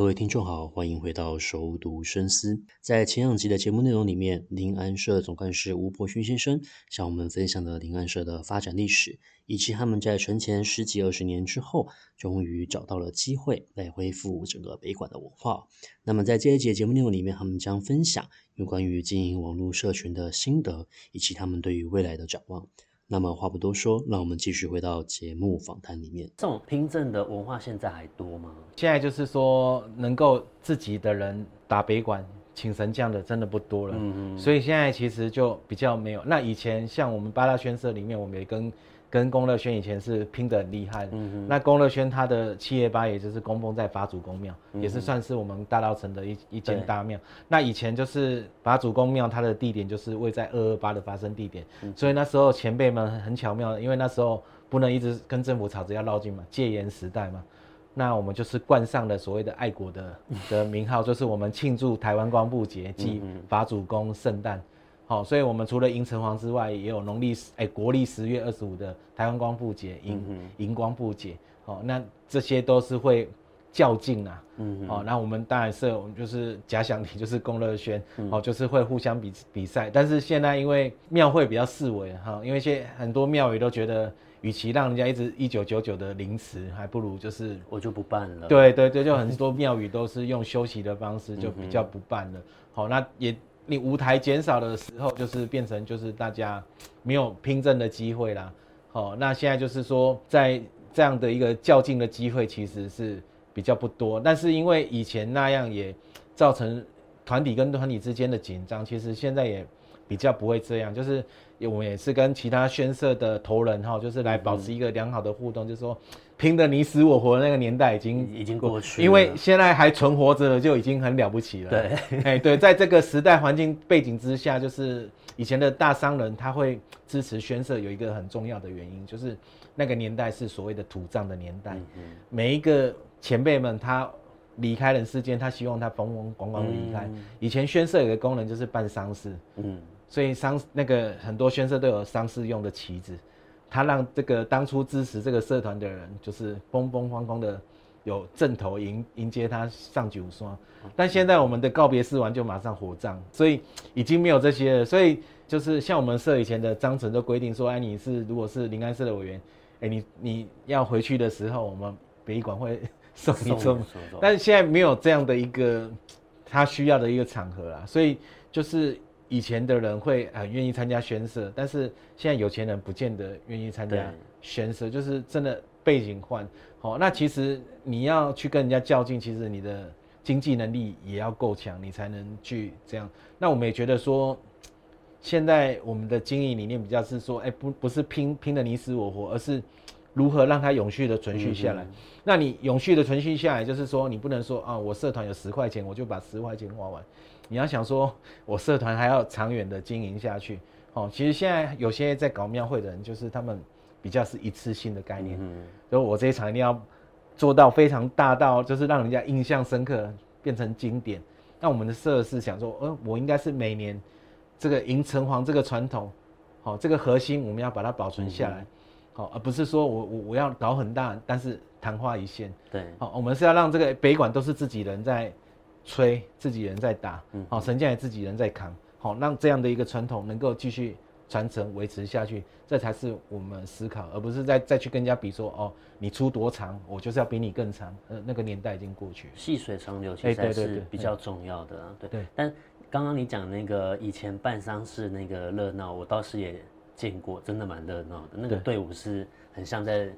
各位听众好，欢迎回到熟读深思。在前两集的节目内容里面，林安社总干事吴伯勋先生向我们分享了林安社的发展历史，以及他们在存前十几二十年之后，终于找到了机会来恢复整个北馆的文化。那么在这一节节目内容里面，他们将分享有关于经营网络社群的心得，以及他们对于未来的展望。那么话不多说，让我们继续回到节目访谈里面。这种拼证的文化现在还多吗？现在就是说，能够自己的人打北管请神将的真的不多了。嗯嗯。所以现在其实就比较没有。那以前像我们八大圈社里面，我们也跟。跟龚乐轩以前是拼得很厉害的，嗯、那龚乐轩他的七叶八，也就是供奉在法主公庙，嗯、也是算是我们大稻城的一一间大庙。那以前就是法主公庙，它的地点就是位在二二八的发生地点，嗯、所以那时候前辈们很巧妙，因为那时候不能一直跟政府吵着要绕境嘛，戒严时代嘛，那我们就是冠上了所谓的爱国的的名号，就是我们庆祝台湾光复节暨法主公圣诞。好，所以我们除了迎城隍之外，也有农历哎国历十月二十五的台湾光复节，迎迎光复节。好，那这些都是会较劲啊。嗯，好，那我们当然是我们就是假想敌，就是龚乐轩，哦，就是会互相比比赛。但是现在因为庙会比较式微哈，因为现在很多庙宇都觉得，与其让人家一直一九九九的临时，还不如就是我就不办了。对对对，就很多庙宇都是用休息的方式，就比较不办了。好，那也。你舞台减少的时候，就是变成就是大家没有拼正的机会啦。好，那现在就是说，在这样的一个较劲的机会，其实是比较不多。但是因为以前那样也造成团体跟团体之间的紧张，其实现在也比较不会这样。就是我们也是跟其他宣社的头人哈，就是来保持一个良好的互动，就是说。拼的你死我活的那个年代已经已经过去了，因为现在还存活着的就已经很了不起了。对，哎对，在这个时代环境背景之下，就是以前的大商人他会支持宣社，有一个很重要的原因，就是那个年代是所谓的土葬的年代，每一个前辈们他离开人世间，他希望他风风光光离开。以前宣社有个功能就是办丧事，嗯，所以商那个很多宣社都有商事用的旗子。他让这个当初支持这个社团的人，就是风风光光的有正头迎迎接他上九双。但现在我们的告别式完就马上火葬，所以已经没有这些了。所以就是像我们社以前的章程都规定说，哎，你是如果是灵安社的委员，哎，你你要回去的时候，我们北一馆会 送你走。但是现在没有这样的一个他需要的一个场合啦，所以就是。以前的人会很愿意参加宣社，但是现在有钱人不见得愿意参加宣社，就是真的背景换。好，那其实你要去跟人家较劲，其实你的经济能力也要够强，你才能去这样。那我们也觉得说，现在我们的经营理念比较是说，哎，不不是拼拼的你死我活，而是如何让它永续的存续下来。那你永续的存续下来，就是说你不能说啊，我社团有十块钱，我就把十块钱花完。你要想说，我社团还要长远的经营下去，哦，其实现在有些在搞庙会的人，就是他们比较是一次性的概念，嗯，所以我这一场一定要做到非常大到，就是让人家印象深刻，变成经典。那我们的社是想说，呃，我应该是每年这个迎城隍这个传统，好，这个核心我们要把它保存下来，好，而不是说我我我要搞很大，但是昙花一现。对，好，我们是要让这个北管都是自己人在。吹自己人在打，好，神将也自己人在扛，好，让这样的一个传统能够继续传承维持下去，这才是我们思考，而不是再再去跟人家比说，哦，你出多长，我就是要比你更长，呃，那个年代已经过去，细水长流其实是比较重要的，对。对。但刚刚你讲那个以前办丧事那个热闹，我倒是也见过，真的蛮热闹的，那个队伍是很像在。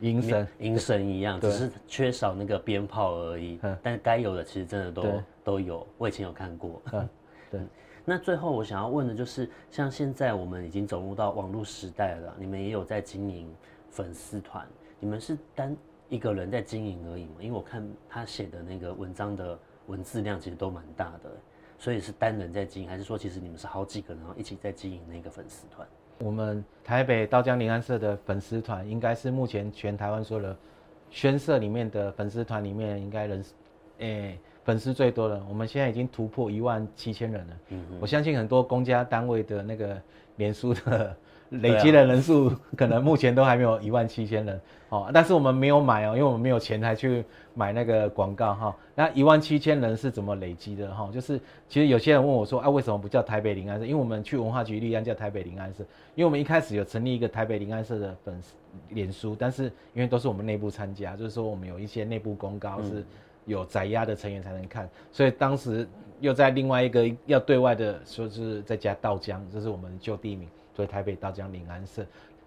迎神，迎神一样，只是缺少那个鞭炮而已。但该有的其实真的都都有，我以前有看过。对。那最后我想要问的就是，像现在我们已经走入到网络时代了，你们也有在经营粉丝团，你们是单一个人在经营而已吗？因为我看他写的那个文章的文字量其实都蛮大的，所以是单人在经营，还是说其实你们是好几个人然后一起在经营那个粉丝团？我们台北道江林安社的粉丝团，应该是目前全台湾所有的宣社里面的粉丝团里面，应该人，诶、粉丝最多的。我们现在已经突破一万七千人了。我相信很多公家单位的那个脸书的。累积的人数可能目前都还没有一万七千人哦，但是我们没有买哦，因为我们没有钱还去买那个广告哈。那一万七千人是怎么累积的哈？就是其实有些人问我说啊，为什么不叫台北临安社？因为我们去文化局立案叫台北临安社，因为我们一开始有成立一个台北临安社的粉丝脸书，但是因为都是我们内部参加，就是说我们有一些内部公告是有载押的成员才能看，所以当时又在另外一个要对外的说是在加道江，这是我们旧地名。所以台北道江灵安社，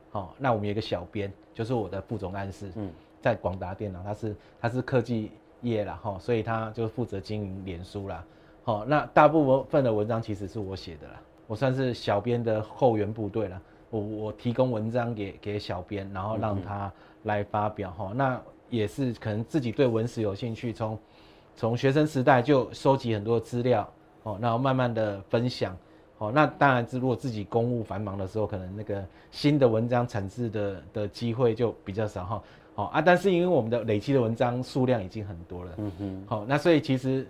好，那我们有一个小编，就是我的副总干事，嗯，在广达电脑，他是他是科技业啦，哈，所以他就负责经营脸书啦，好，那大部分的文章其实是我写的啦，我算是小编的后援部队啦，我我提供文章给给小编，然后让他来发表，哈，那也是可能自己对文史有兴趣，从从学生时代就收集很多资料，哦，然后慢慢的分享。哦，那当然是，如果自己公务繁忙的时候，可能那个新的文章产制的的机会就比较少哈。好啊，但是因为我们的累积的文章数量已经很多了，嗯哼。好，那所以其实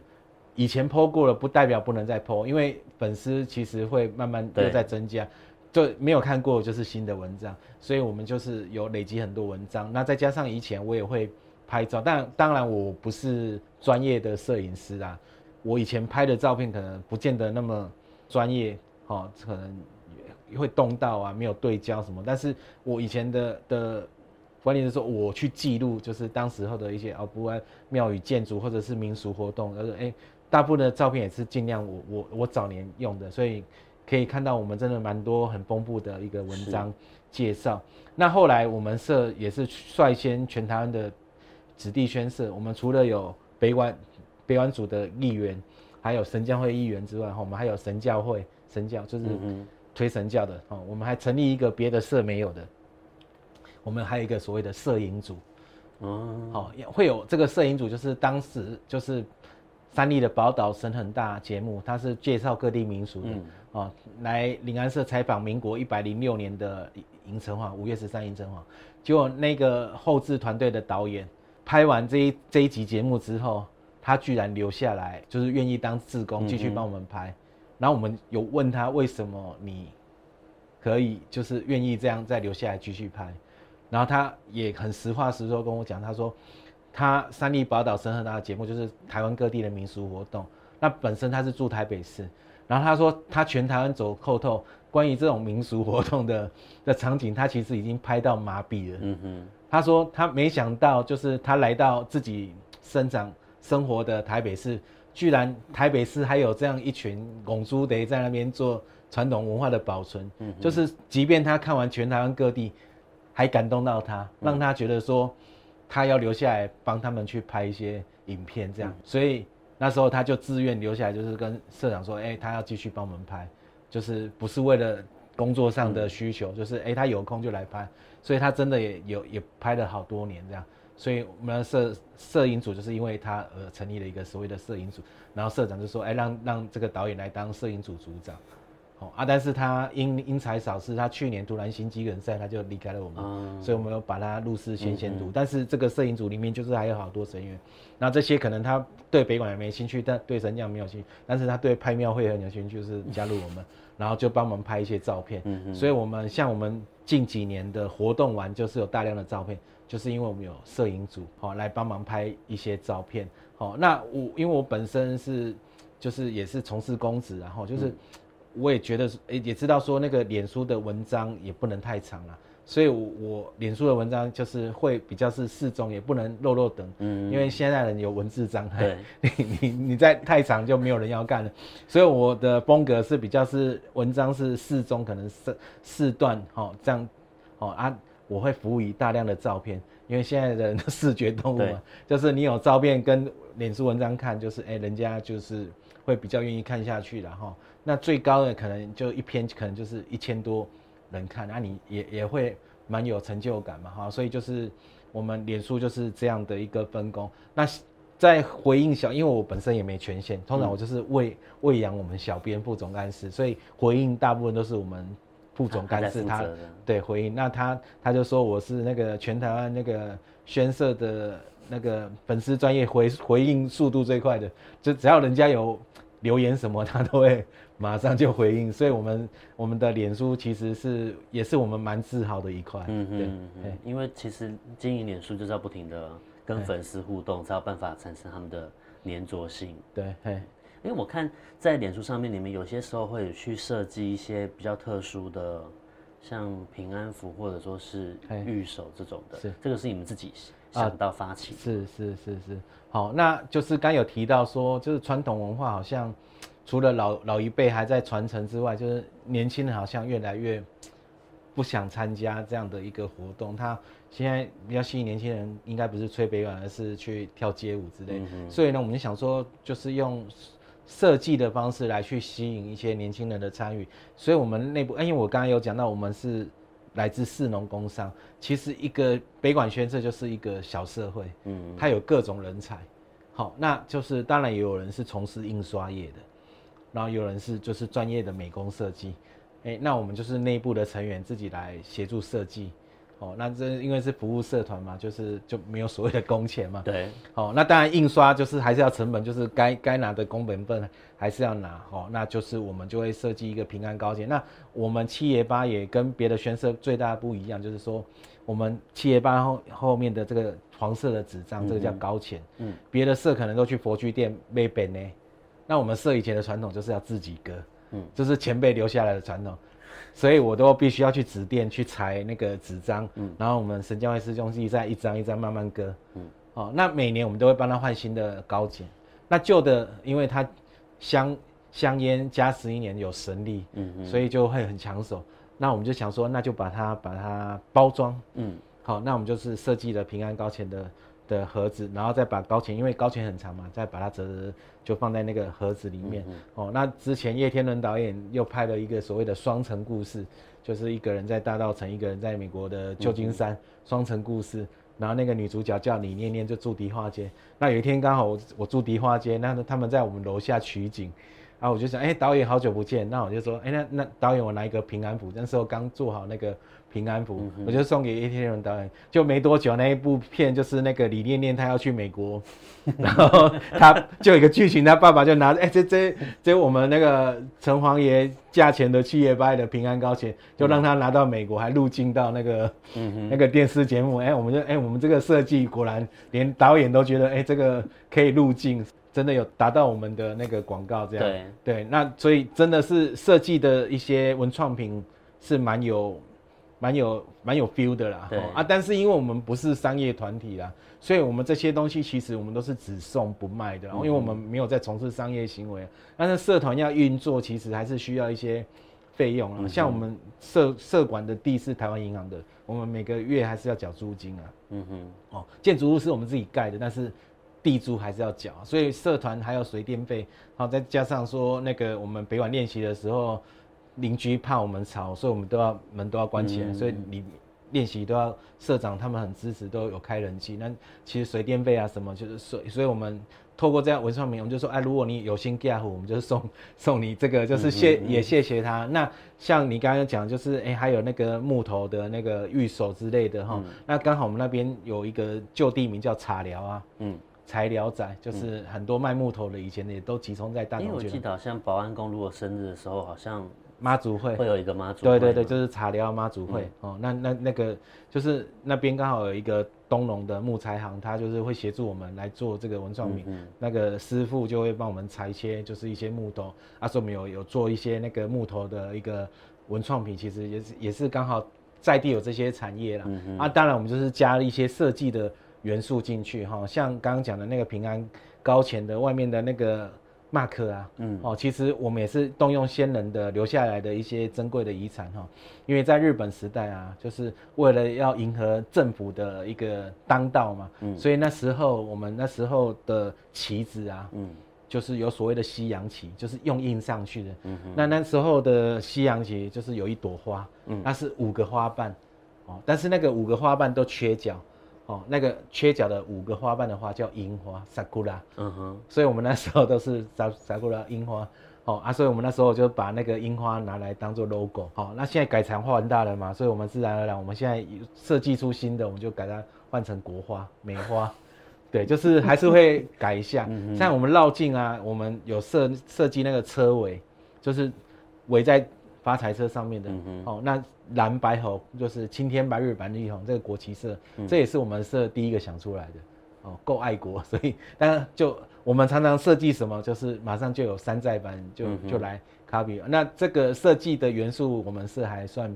以前 po 过了，不代表不能再 po，因为粉丝其实会慢慢都在增加，就没有看过就是新的文章，所以我们就是有累积很多文章。那再加上以前我也会拍照，但当然我不是专业的摄影师啊，我以前拍的照片可能不见得那么。专业，哦，可能也会动到啊，没有对焦什么。但是我以前的的观念是说，我去记录，就是当时候的一些啊，不管庙宇建筑或者是民俗活动，而、就、哎、大部分的照片也是尽量我我我早年用的，所以可以看到我们真的蛮多很丰富的一个文章介绍。那后来我们社也是率先全台湾的子弟宣社，我们除了有北管北管组的议员。还有神教会议员之外，哈，我们还有神教会，神教就是推神教的，哦，我们还成立一个别的社没有的，我们还有一个所谓的摄影组，哦，好，会有这个摄影组，就是当时就是三立的宝岛神很大节目，它是介绍各地民俗的，哦，来临安社采访民国一百零六年的银城隍，五月十三银城隍，结果那个后制团队的导演拍完这一这一集节目之后。他居然留下来，就是愿意当志工继续帮我们拍。嗯嗯，然后我们有问他为什么你可以就是愿意这样再留下来继续拍，然后他也很实话实说跟我讲，他说他三立宝岛神和他的节目就是台湾各地的民俗活动，那本身他是住台北市，然后他说他全台湾走透透，关于这种民俗活动的 的场景，他其实已经拍到麻痹了。嗯哼，他说他没想到就是他来到自己生长。生活的台北市，居然台北市还有这样一群拱猪得在那边做传统文化的保存，嗯，就是即便他看完全台湾各地，还感动到他，让他觉得说他要留下来帮他们去拍一些影片，这样，所以那时候他就自愿留下来，就是跟社长说，哎，他要继续帮我们拍，就是不是为了工作上的需求，就是哎，他有空就来拍，所以他真的也有也拍了好多年这样。所以我们的摄摄影组就是因为他而成立了一个所谓的摄影组，然后社长就说：“哎，让让这个导演来当摄影组组长。”好啊，但是他因因材少事，他去年突然心肌梗塞，他就离开了我们，嗯、所以我们有把他入室先先读。嗯嗯，但是这个摄影组里面就是还有好多成员，那这些可能他对北管也没兴趣，但对神将没有兴趣，但是他对拍庙会很有兴趣，就是加入我们，然后就帮忙拍一些照片。嗯嗯，所以我们像我们近几年的活动完，就是有大量的照片。就是因为我们有摄影组，好来帮忙拍一些照片，好，那我因为我本身是就是也是从事公职，然后就是我也觉得也知道说那个脸书的文章也不能太长了，所以我脸书的文章就是会比较是适中，也不能落落长，嗯，因为现在人有文字障碍，你你你在太长就没有人要干了，所以我的风格是比较是文章是适中，可能是四段，哦这样，哦啊。我会服务于大量的照片，因为现在的人的视觉动物嘛，就是你有照片跟脸书文章看，就是哎、欸，人家就是会比较愿意看下去的哈。那最高的可能就一篇，可能就是一千多人看，那、啊、你也也会蛮有成就感嘛哈。所以就是我们脸书就是这样的一个分工。那在回应小，因为我本身也没权限，通常我就是喂喂养我们小编副总干事，所以回应大部分都是我们副总干事，他对回应，那他他就说我是那个全台湾那个宣社的那个粉丝专业回回应速度最快的，就只要人家有留言什么，他都会马上就回应，所以我们我们的脸书其实是也是我们蛮自豪的一块，嗯嗯嗯，对，因为其实经营脸书就是要不停的跟粉丝互动，才有办法产生他们的粘着性，对，嘿。因为我看在脸书上面，你们有些时候会去设计一些比较特殊的，像平安符或者说是御守这种的，是这个是你们自己想到发起的？是是是是。好，那就是刚有提到说，就是传统文化好像除了老老一辈还在传承之外，就是年轻人好像越来越不想参加这样的一个活动。他现在比较吸引年轻人，应该不是吹北管，而是去跳街舞之类。嗯、所以呢，我们就想说，就是用。设计的方式来去吸引一些年轻人的参与，所以我们内部，因为我刚刚有讲到，我们是来自市农工商，其实一个北管宣社就是一个小社会，嗯，它有各种人才，好，那就是当然也有人是从事印刷业的，然后有人是就是专业的美工设计，哎，那我们就是内部的成员自己来协助设计。哦，那这因为是服务社团嘛，就是就没有所谓的工钱嘛。对。哦，那当然印刷就是还是要成本，就是该该拿的工本份还是要拿。哦，那就是我们就会设计一个平安高钱。那我们七爷八也跟别的宣社最大的不一样，就是说我们七爷八后后面的这个黄色的纸张，这个叫高钱。嗯。别的社可能都去佛具店买本呢，那我们社以前的传统就是要自己割。嗯。就是前辈留下来的传统。所以我都必须要去纸店去裁那个纸张，嗯，然后我们神教会师兄弟再一张一张慢慢割，嗯，哦，那每年我们都会帮他换新的高剪，那旧的因为它香香烟加十一年有神力，嗯嗯，所以就会很抢手。那我们就想说，那就把它把它包装，嗯，好，那我们就是设计了平安高钱的。的盒子，然后再把高钱，因为高钱很长嘛，再把它折折，就放在那个盒子里面。嗯、哦，那之前叶天伦导演又拍了一个所谓的双城故事，就是一个人在大稻城，一个人在美国的旧金山，双城、嗯、故事。然后那个女主角叫李念念，就住迪化街。那有一天刚好我我住迪化街，那他们在我们楼下取景。然后我就想，哎，导演好久不见，那我就说，哎，那那导演我拿一个平安符，那时候刚做好那个平安符，嗯、我就送给叶天伦导演。就没多久，那一部片就是那个李念念她要去美国，然后他就有一个剧情，他爸爸就拿着，哎，这这这我们那个城隍爷价钱的七爷八爷的平安高钱，就让他拿到美国，还入境到那个、那个电视节目，哎，我们就哎我们这个设计果然连导演都觉得，哎，这个可以入镜。真的有达到我们的那个广告这样，对对，那所以真的是设计的一些文创品是蛮有、蛮有、蛮有 feel 的啦。对啊，但是因为我们不是商业团体啦，所以我们这些东西其实我们都是只送不卖的，嗯、因为我们没有在从事商业行为。但是社团要运作，其实还是需要一些费用啊。嗯、像我们社社管的地是台湾银行的，我们每个月还是要缴租金啊。嗯哼，哦，建筑物是我们自己盖的，但是。地租还是要缴，所以社团还有水电费，好，再加上说那个我们北管练习的时候，邻居怕我们吵，所以我们都要门都要关起来，嗯、所以你练习都要社长他们很支持，都有开人气。那其实水电费啊什么就是所，所以我们透过这样文创名，我们就说，哎，如果你有心 get 我们就是送 送你这个，就是谢、嗯嗯嗯、也谢谢他。那像你刚刚讲，就是哎、欸、还有那个木头的那个玉手之类的哈，嗯、那刚好我们那边有一个旧地名叫茶寮啊，嗯。材料仔就是很多卖木头的，以前也都集中在大同。因为我记得好像保安宫如果生日的时候，好像妈祖会会有一个妈祖会。对对对，就是茶寮妈祖会、嗯、哦。那那那个就是那边刚好有一个东龙的木材行，他就是会协助我们来做这个文创品。那个师傅就会帮我们裁切，就是一些木头。啊，说我们有有做一些那个木头的一个文创品，其实也是也是刚好在地有这些产业啦。嗯嗯啊，当然我们就是加了一些设计的。元素进去哈，像刚刚讲的那个平安高前的外面的那个 mark 啊，嗯，哦，其实我们也是动用先人的留下来的一些珍贵的遗产哈，因为在日本时代啊，就是为了要迎合政府的一个当道嘛，嗯，所以那时候我们那时候的旗子啊，嗯，就是有所谓的西洋旗，就是用印上去的，嗯哼，那那时候的西洋旗就是有一朵花，嗯，那是五个花瓣，哦，但是那个五个花瓣都缺角。哦，那个缺角的五个花瓣的花叫樱花，sakura。嗯哼，所以我们那时候都是 sakura 樱花。哦啊，所以我们那时候就把那个樱花拿来当做 logo。好、哦，那现在改成画文大了嘛，所以我们自然而然，我们现在设计出新的，我们就改它换成国花、梅花。对，就是还是会改一下。像我们绕境啊，我们有设设计那个车尾，就是围在发财车上面的。嗯哦，那蓝白红就是青天白日满地红，这个国旗色，这也是我们设第一个想出来的。哦，够爱国，所以当然就我们常常设计什么，就是马上就有山寨版就就来 copy。那这个设计的元素，我们是还算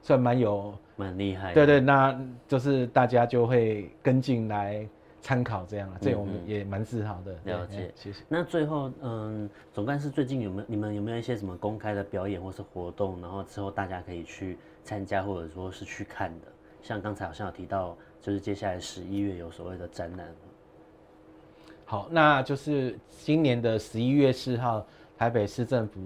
算蛮有蛮厉害。对对，那就是大家就会跟进来参考这样啊，这我们也蛮自豪的。了解，谢谢。那最后，嗯，总干事最近有没有你们有没有一些什么公开的表演或是活动，然后之后大家可以去参加或者说是去看的？像刚才好像有提到。就是接下来十一月有所谓的展览。好，那就是今年的十一月四号，台北市政府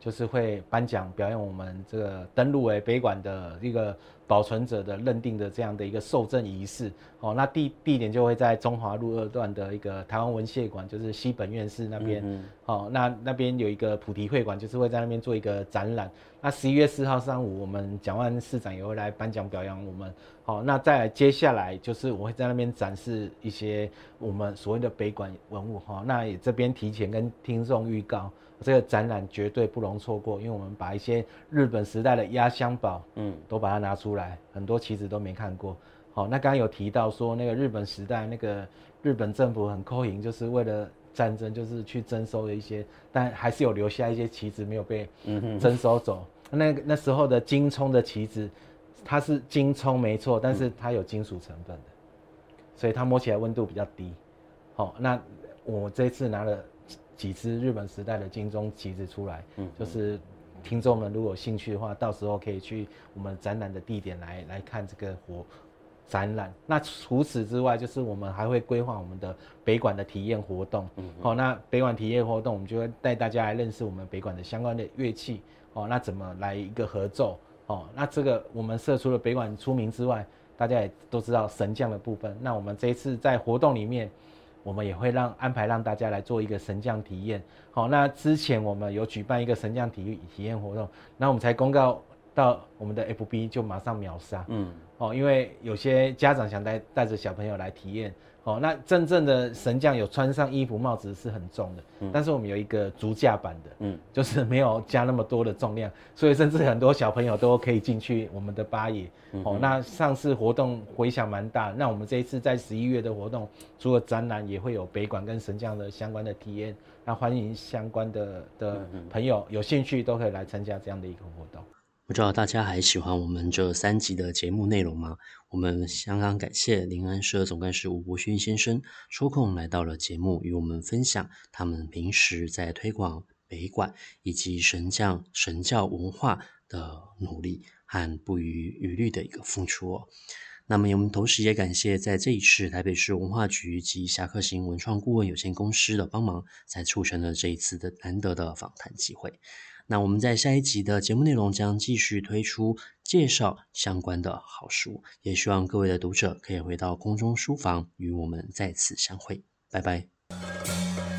就是会颁奖表演我们这个登录为北馆的一个保存者的认定的这样的一个受证仪式。哦，那地地点就会在中华路二段的一个台湾文献馆，就是西本院士那边。嗯。哦，那那边有一个菩提会馆，就是会在那边做一个展览。那十一月四号上午，我们蒋万市长也会来颁奖表扬我们。好，那再来接下来就是我会在那边展示一些我们所谓的北馆文物。哈，那也这边提前跟听众预告，这个展览绝对不容错过，因为我们把一些日本时代的压箱宝，嗯，都把它拿出来，很多棋子都没看过。好，那刚刚有提到说那个日本时代那个日本政府很抠营，就是为了战争，就是去征收了一些，但还是有留下一些棋子没有被征收走。嗯、那那时候的金葱的棋子，它是金葱没错，但是它有金属成分的，所以它摸起来温度比较低。好，那我这次拿了几支日本时代的金钟旗子出来，嗯就是听众们如果有兴趣的话，到时候可以去我们展览的地点来来看这个活。展览。那除此之外，就是我们还会规划我们的北馆的体验活动。嗯，好，那北馆体验活动，我们就会带大家来认识我们北馆的相关的乐器。哦，那怎么来一个合奏？哦，那这个我们设除了北馆出名之外，大家也都知道神将的部分。那我们这一次在活动里面，我们也会让安排让大家来做一个神降体验。好，那之前我们有举办一个神降体体验活动，那我们才公告到我们的 FB 就马上秒杀。嗯。哦，因为有些家长想带带着小朋友来体验，哦，那真正的神将有穿上衣服帽子是很重的，嗯，但是我们有一个竹架版的，嗯，就是没有加那么多的重量，所以甚至很多小朋友都可以进去我们的八爷，哦，那上次活动回响蛮大，那我们这一次在十一月的活动，除了展览也会有北馆跟神将的相关的体验，那欢迎相关的的朋友有兴趣都可以来参加这样的一个活动。不知道大家还喜欢我们这三集的节目内容吗？我们相当感谢临安社总干事吴伯勋先生抽空来到了节目，与我们分享他们平时在推广北馆以及神将神教文化的努力和不遗余力的一个付出哦。那么我们同时也感谢在这一次台北市文化局及侠客行文创顾问有限公司的帮忙，才促成了这一次的难得的访谈机会。那我们在下一集的节目内容将继续推出介绍相关的好书，也希望各位的读者可以回到空中书房与我们再次相会，拜拜。